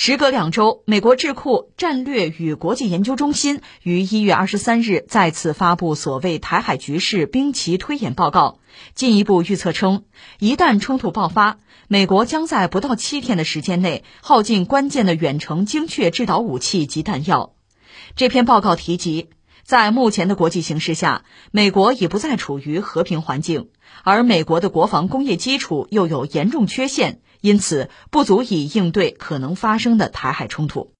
时隔两周，美国智库战略与国际研究中心于一月二十三日再次发布所谓台海局势兵棋推演报告，进一步预测称，一旦冲突爆发，美国将在不到七天的时间内耗尽关键的远程精确制导武器及弹药。这篇报告提及，在目前的国际形势下，美国已不再处于和平环境，而美国的国防工业基础又有严重缺陷。因此，不足以应对可能发生的台海冲突。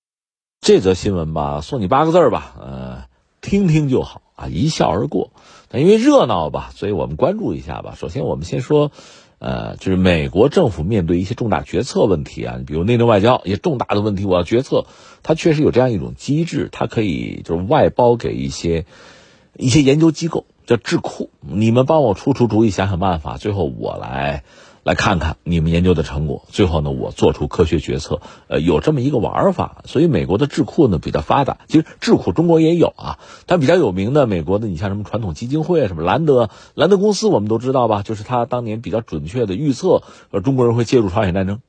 这则新闻吧，送你八个字儿吧，呃，听听就好啊，一笑而过。但因为热闹吧，所以我们关注一下吧。首先，我们先说，呃，就是美国政府面对一些重大决策问题啊，比如内政外交一些重大的问题，我要决策，它确实有这样一种机制，它可以就是外包给一些一些研究机构，叫智库，你们帮我出出主意，想想办法，最后我来。来看看你们研究的成果，最后呢，我做出科学决策。呃，有这么一个玩法，所以美国的智库呢比较发达。其实智库中国也有啊，但比较有名的美国的，你像什么传统基金会啊，什么兰德兰德公司，我们都知道吧？就是他当年比较准确的预测，呃，中国人会介入朝鲜战争，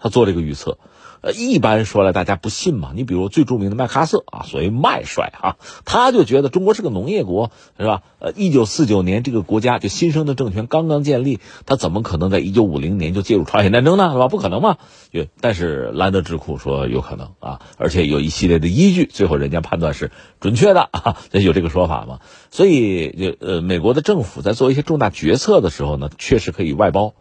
他做这个预测。呃，一般说来，大家不信嘛。你比如最著名的麦克阿瑟啊，所谓麦帅啊，他就觉得中国是个农业国，是吧？呃，一九四九年这个国家就新生的政权刚刚建立，他怎么可能在一九五零年就介入朝鲜战争呢？是吧？不可能嘛。就但是兰德智库说有可能啊，而且有一系列的依据，最后人家判断是准确的啊，有这个说法嘛。所以就呃，美国的政府在做一些重大决策的时候呢，确实可以外包，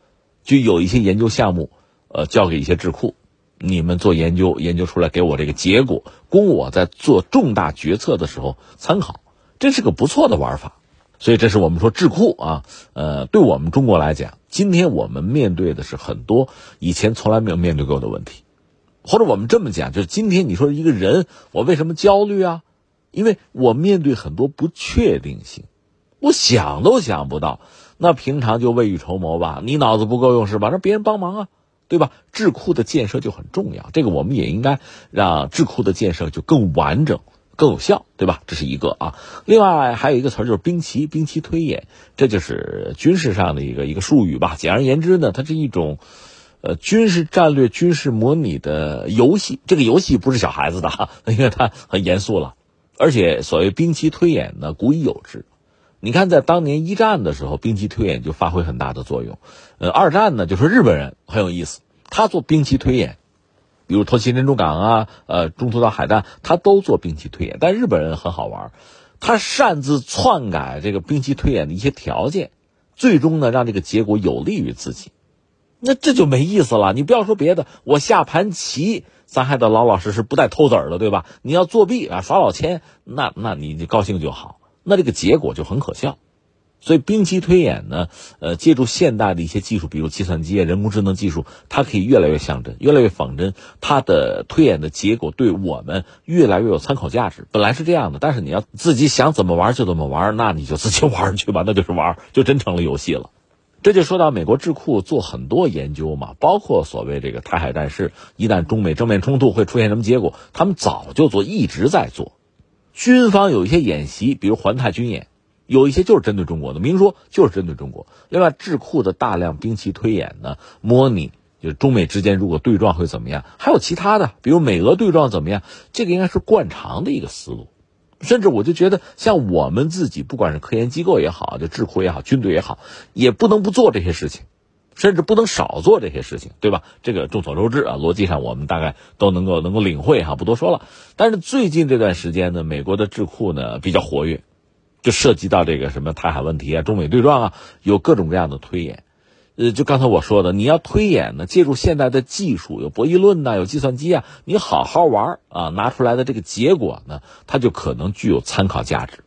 就有一些研究项目，呃，交给一些智库。你们做研究，研究出来给我这个结果，供我在做重大决策的时候参考，这是个不错的玩法。所以，这是我们说智库啊，呃，对我们中国来讲，今天我们面对的是很多以前从来没有面对过的问题，或者我们这么讲，就是今天你说一个人，我为什么焦虑啊？因为我面对很多不确定性，我想都想不到。那平常就未雨绸缪吧，你脑子不够用是吧？让别人帮忙啊。对吧？智库的建设就很重要，这个我们也应该让智库的建设就更完整、更有效，对吧？这是一个啊。另外还有一个词就是兵棋，兵棋推演，这就是军事上的一个一个术语吧。简而言之呢，它是一种呃军事战略、军事模拟的游戏。这个游戏不是小孩子的哈，因为它很严肃了。而且所谓兵棋推演呢，古已有之。你看，在当年一战的时候，兵棋推演就发挥很大的作用。呃，二战呢，就说日本人很有意思，他做兵棋推演，比如偷袭珍珠港啊，呃，中途岛海战，他都做兵棋推演。但日本人很好玩，他擅自篡改这个兵棋推演的一些条件，最终呢，让这个结果有利于自己。那这就没意思了。你不要说别的，我下盘棋，咱还得老老实实，不带偷子儿的，对吧？你要作弊啊，耍老千，那那你就高兴就好。那这个结果就很可笑，所以兵棋推演呢，呃，借助现代的一些技术，比如计算机啊、人工智能技术，它可以越来越像真，越来越仿真，它的推演的结果对我们越来越有参考价值。本来是这样的，但是你要自己想怎么玩就怎么玩，那你就自己 玩去吧，那就是玩，就真成了游戏了。这就说到美国智库做很多研究嘛，包括所谓这个台海战事，一旦中美正面冲突会出现什么结果，他们早就做，一直在做。军方有一些演习，比如环太军演，有一些就是针对中国的，明说就是针对中国。另外，智库的大量兵器推演呢，模拟就中美之间如果对撞会怎么样，还有其他的，比如美俄对撞怎么样，这个应该是惯常的一个思路。甚至我就觉得，像我们自己，不管是科研机构也好，就智库也好，军队也好，也不能不做这些事情。甚至不能少做这些事情，对吧？这个众所周知啊，逻辑上我们大概都能够能够领会哈，不多说了。但是最近这段时间呢，美国的智库呢比较活跃，就涉及到这个什么台海问题啊、中美对撞啊，有各种各样的推演。呃，就刚才我说的，你要推演呢，借助现代的技术，有博弈论呐，有计算机啊，你好好玩啊，拿出来的这个结果呢，它就可能具有参考价值。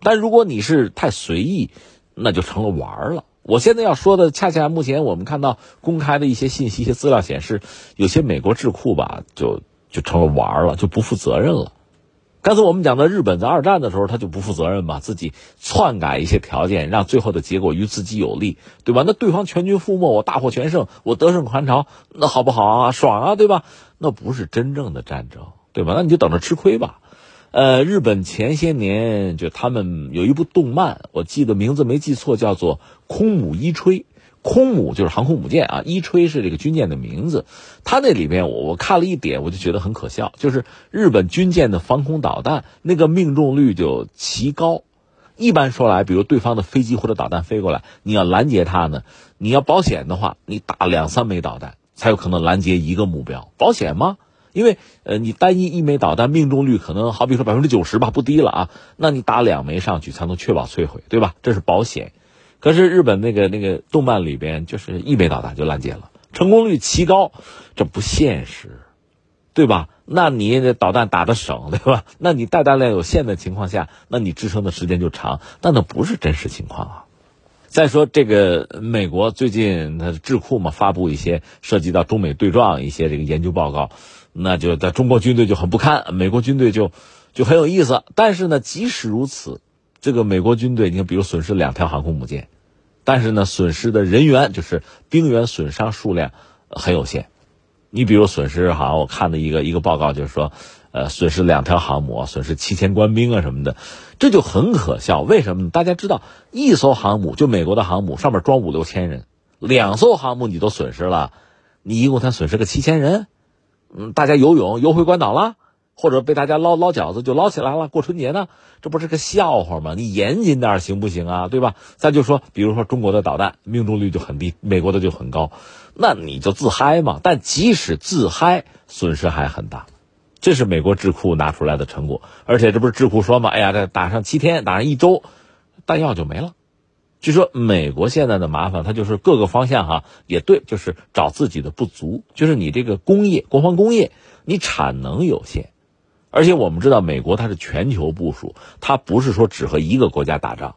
但如果你是太随意，那就成了玩了。我现在要说的，恰恰目前我们看到公开的一些信息、一些资料显示，有些美国智库吧，就就成了玩了，就不负责任了。刚才我们讲的日本在二战的时候，他就不负责任嘛，自己篡改一些条件，让最后的结果与自己有利，对吧？那对方全军覆没，我大获全胜，我得胜还朝，那好不好啊？爽啊，对吧？那不是真正的战争，对吧？那你就等着吃亏吧。呃，日本前些年就他们有一部动漫，我记得名字没记错，叫做《空母伊吹》。空母就是航空母舰啊，伊吹是这个军舰的名字。它那里边我我看了一点，我就觉得很可笑，就是日本军舰的防空导弹那个命中率就奇高。一般说来，比如对方的飞机或者导弹飞过来，你要拦截它呢，你要保险的话，你打两三枚导弹才有可能拦截一个目标，保险吗？因为呃，你单一一枚导弹命中率可能好比说百分之九十吧，不低了啊。那你打两枚上去才能确保摧毁，对吧？这是保险。可是日本那个那个动漫里边就是一枚导弹就拦截了，成功率奇高，这不现实，对吧？那你这导弹打的省，对吧？那你带弹量有限的情况下，那你支撑的时间就长，但那不是真实情况啊。再说这个美国最近它智库嘛发布一些涉及到中美对撞一些这个研究报告。那就在中国军队就很不堪，美国军队就就很有意思。但是呢，即使如此，这个美国军队，你看，比如损失两条航空母舰，但是呢，损失的人员就是兵员损伤数量很有限。你比如损失，好像我看的一个一个报告就是说，呃，损失两条航母，损失七千官兵啊什么的，这就很可笑。为什么呢？大家知道，一艘航母就美国的航母上面装五六千人，两艘航母你都损失了，你一共才损失个七千人。嗯，大家游泳游回关岛了，或者被大家捞捞饺子就捞起来了，过春节呢，这不是个笑话吗？你严谨点行不行啊？对吧？再就说，比如说中国的导弹命中率就很低，美国的就很高，那你就自嗨嘛。但即使自嗨，损失还很大，这是美国智库拿出来的成果。而且这不是智库说嘛？哎呀，这打上七天，打上一周，弹药就没了。据说美国现在的麻烦，它就是各个方向哈也对，就是找自己的不足，就是你这个工业国防工业，你产能有限，而且我们知道美国它是全球部署，它不是说只和一个国家打仗。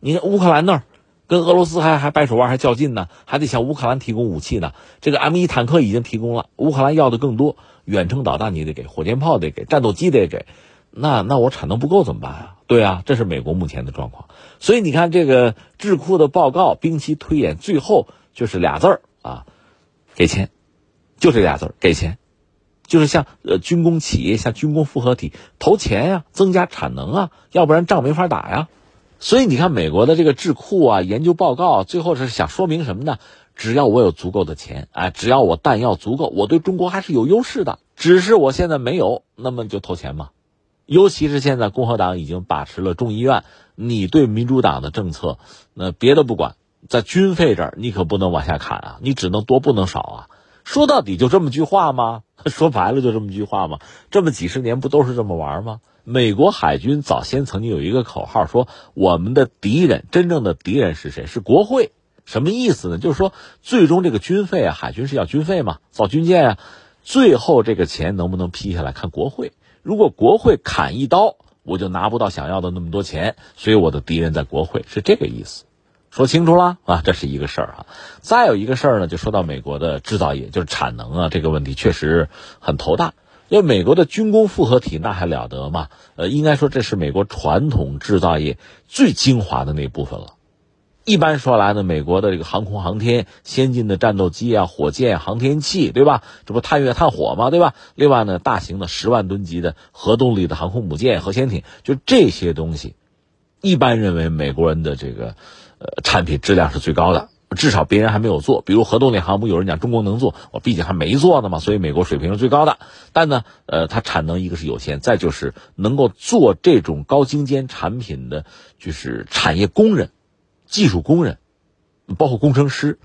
你看乌克兰那儿跟俄罗斯还还掰手腕还较劲呢，还得向乌克兰提供武器呢。这个 M 一坦克已经提供了，乌克兰要的更多，远程导弹你得给，火箭炮得给，战斗机得给。那那我产能不够怎么办啊？对啊，这是美国目前的状况。所以你看这个智库的报告，兵棋推演最后就是俩字儿啊，给钱，就这俩字儿，给钱，就是像呃军工企业、像军工复合体投钱呀，增加产能啊，要不然仗没法打呀。所以你看美国的这个智库啊，研究报告最后是想说明什么呢？只要我有足够的钱，哎，只要我弹药足够，我对中国还是有优势的。只是我现在没有，那么就投钱嘛。尤其是现在共和党已经把持了众议院，你对民主党的政策，那别的不管，在军费这儿你可不能往下砍啊，你只能多不能少啊。说到底就这么句话吗？说白了就这么句话吗？这么几十年不都是这么玩吗？美国海军早先曾经有一个口号，说我们的敌人，真正的敌人是谁？是国会。什么意思呢？就是说最终这个军费啊，海军是要军费嘛，造军舰啊，最后这个钱能不能批下来，看国会。如果国会砍一刀，我就拿不到想要的那么多钱，所以我的敌人在国会是这个意思，说清楚了啊，这是一个事儿啊。再有一个事儿呢，就说到美国的制造业，就是产能啊，这个问题确实很头大。因为美国的军工复合体那还了得嘛？呃，应该说这是美国传统制造业最精华的那部分了。一般说来呢，美国的这个航空航天先进的战斗机啊、火箭、航天器，对吧？这不探月探火吗？对吧？另外呢，大型的十万吨级的核动力的航空母舰、核潜艇，就这些东西，一般认为美国人的这个呃产品质量是最高的，至少别人还没有做。比如核动力航母，有人讲中国能做，我毕竟还没做呢嘛，所以美国水平是最高的。但呢，呃，它产能一个是有限，再就是能够做这种高精尖产品的，就是产业工人。技术工人，包括工程师，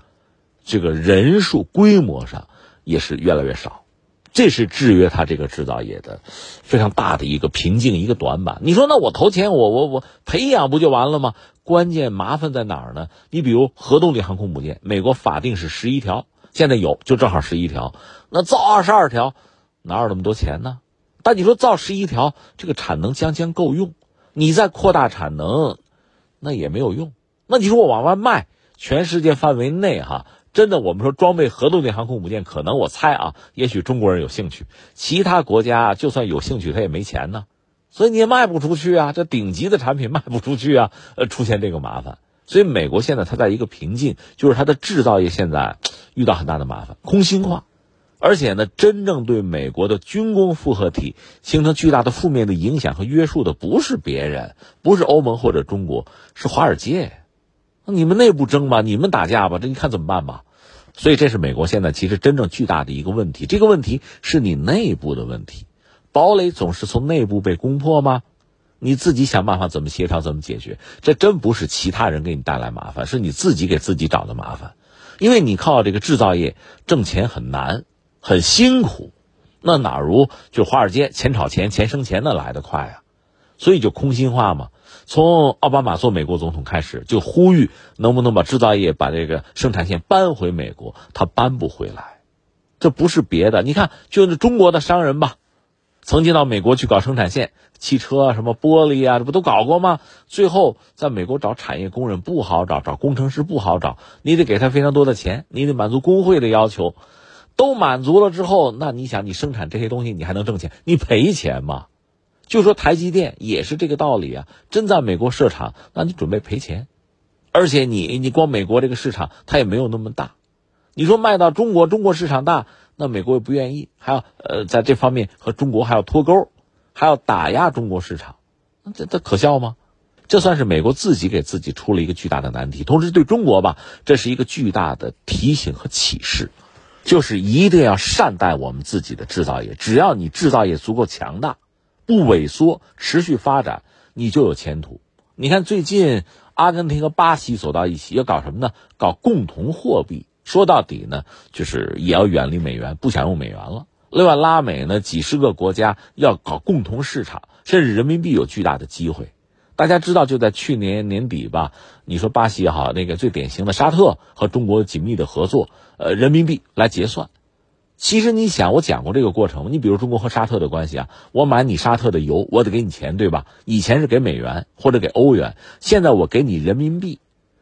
这个人数规模上也是越来越少，这是制约他这个制造业的非常大的一个瓶颈，一个短板。你说那我投钱，我我我培养不就完了吗？关键麻烦在哪儿呢？你比如核动力航空母舰，美国法定是十一条，现在有就正好十一条，那造二十二条哪有那么多钱呢？但你说造十一条，这个产能将将够用，你再扩大产能，那也没有用。那你说我往外卖，全世界范围内哈，真的我们说装备核动力航空母舰，可能我猜啊，也许中国人有兴趣，其他国家就算有兴趣，他也没钱呢，所以你也卖不出去啊，这顶级的产品卖不出去啊，呃，出现这个麻烦，所以美国现在它在一个瓶颈，就是它的制造业现在 遇到很大的麻烦，空心化，而且呢，真正对美国的军工复合体形成巨大的负面的影响和约束的，不是别人，不是欧盟或者中国，是华尔街。你们内部争吧，你们打架吧，这你看怎么办吧？所以这是美国现在其实真正巨大的一个问题。这个问题是你内部的问题，堡垒总是从内部被攻破吗？你自己想办法怎么协调，怎么解决？这真不是其他人给你带来麻烦，是你自己给自己找的麻烦。因为你靠这个制造业挣钱很难，很辛苦，那哪如就华尔街钱炒钱，钱生钱的来得快啊？所以就空心化嘛。从奥巴马做美国总统开始，就呼吁能不能把制造业、把这个生产线搬回美国，他搬不回来。这不是别的，你看，就是中国的商人吧。曾经到美国去搞生产线，汽车啊，什么玻璃啊，这不都搞过吗？最后在美国找产业工人不好找，找工程师不好找，你得给他非常多的钱，你得满足工会的要求，都满足了之后，那你想，你生产这些东西，你还能挣钱？你赔钱吗？就说台积电也是这个道理啊，真在美国设厂，那你准备赔钱，而且你你光美国这个市场它也没有那么大，你说卖到中国，中国市场大。那美国又不愿意，还要呃在这方面和中国还要脱钩，还要打压中国市场，这这可笑吗？这算是美国自己给自己出了一个巨大的难题，同时对中国吧，这是一个巨大的提醒和启示，就是一定要善待我们自己的制造业。只要你制造业足够强大，不萎缩，持续发展，你就有前途。你看最近阿根廷和巴西走到一起，要搞什么呢？搞共同货币。说到底呢，就是也要远离美元，不想用美元了。另外，拉美呢，几十个国家要搞共同市场，甚至人民币有巨大的机会。大家知道，就在去年年底吧，你说巴西也好，那个最典型的沙特和中国紧密的合作，呃，人民币来结算。其实你想，我讲过这个过程，你比如中国和沙特的关系啊，我买你沙特的油，我得给你钱，对吧？以前是给美元或者给欧元，现在我给你人民币。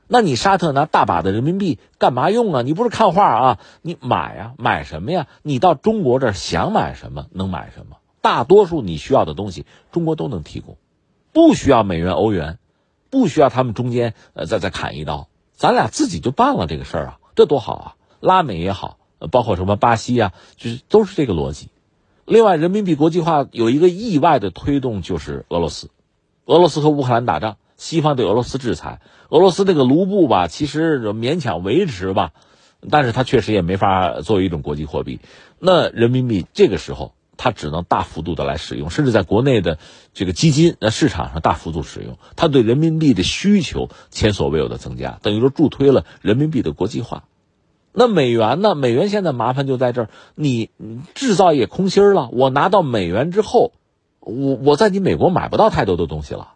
那你沙特拿大把的人民币干嘛用啊？你不是看画啊？你买啊？买什么呀？你到中国这想买什么能买什么？大多数你需要的东西，中国都能提供，不需要美元、欧元，不需要他们中间呃再再砍一刀，咱俩自己就办了这个事儿啊，这多好啊！拉美也好，包括什么巴西啊，就是都是这个逻辑。另外，人民币国际化有一个意外的推动，就是俄罗斯，俄罗斯和乌克兰打仗。西方对俄罗斯制裁，俄罗斯这个卢布吧，其实勉强维持吧，但是它确实也没法作为一种国际货币。那人民币这个时候，它只能大幅度的来使用，甚至在国内的这个基金呃市场上大幅度使用，它对人民币的需求前所未有的增加，等于说助推了人民币的国际化。那美元呢？美元现在麻烦就在这儿，你制造业空心了，我拿到美元之后，我我在你美国买不到太多的东西了。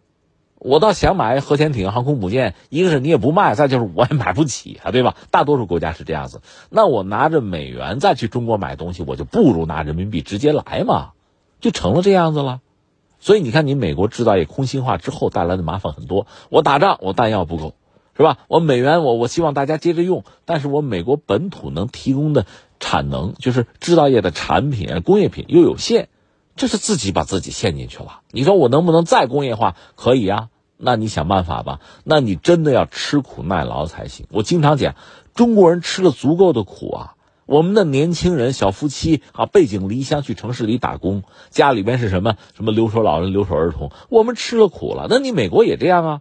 我倒想买核潜艇、航空母舰，一个是你也不卖，再就是我也买不起啊，对吧？大多数国家是这样子。那我拿着美元再去中国买东西，我就不如拿人民币直接来嘛，就成了这样子了。所以你看，你美国制造业空心化之后带来的麻烦很多。我打仗，我弹药不够，是吧？我美元，我我希望大家接着用，但是我美国本土能提供的产能，就是制造业的产品、工业品又有限。这是自己把自己陷进去了。你说我能不能再工业化？可以啊，那你想办法吧。那你真的要吃苦耐劳才行。我经常讲，中国人吃了足够的苦啊。我们的年轻人、小夫妻啊，背井离乡去城市里打工，家里边是什么什么留守老人、留守儿童，我们吃了苦了。那你美国也这样啊，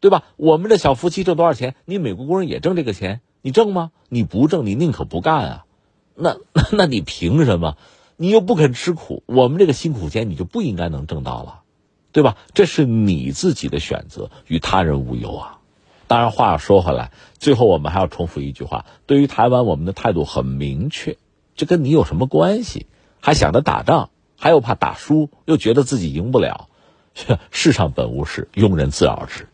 对吧？我们的小夫妻挣多少钱？你美国工人也挣这个钱，你挣吗？你不挣，你宁可不干啊。那那 那你凭什么？你又不肯吃苦，我们这个辛苦钱你就不应该能挣到了，对吧？这是你自己的选择，与他人无尤啊。当然，话要说回来，最后我们还要重复一句话：对于台湾，我们的态度很明确，这跟你有什么关系？还想着打仗，还又怕打输，又觉得自己赢不了，世上本无事，庸人自扰之。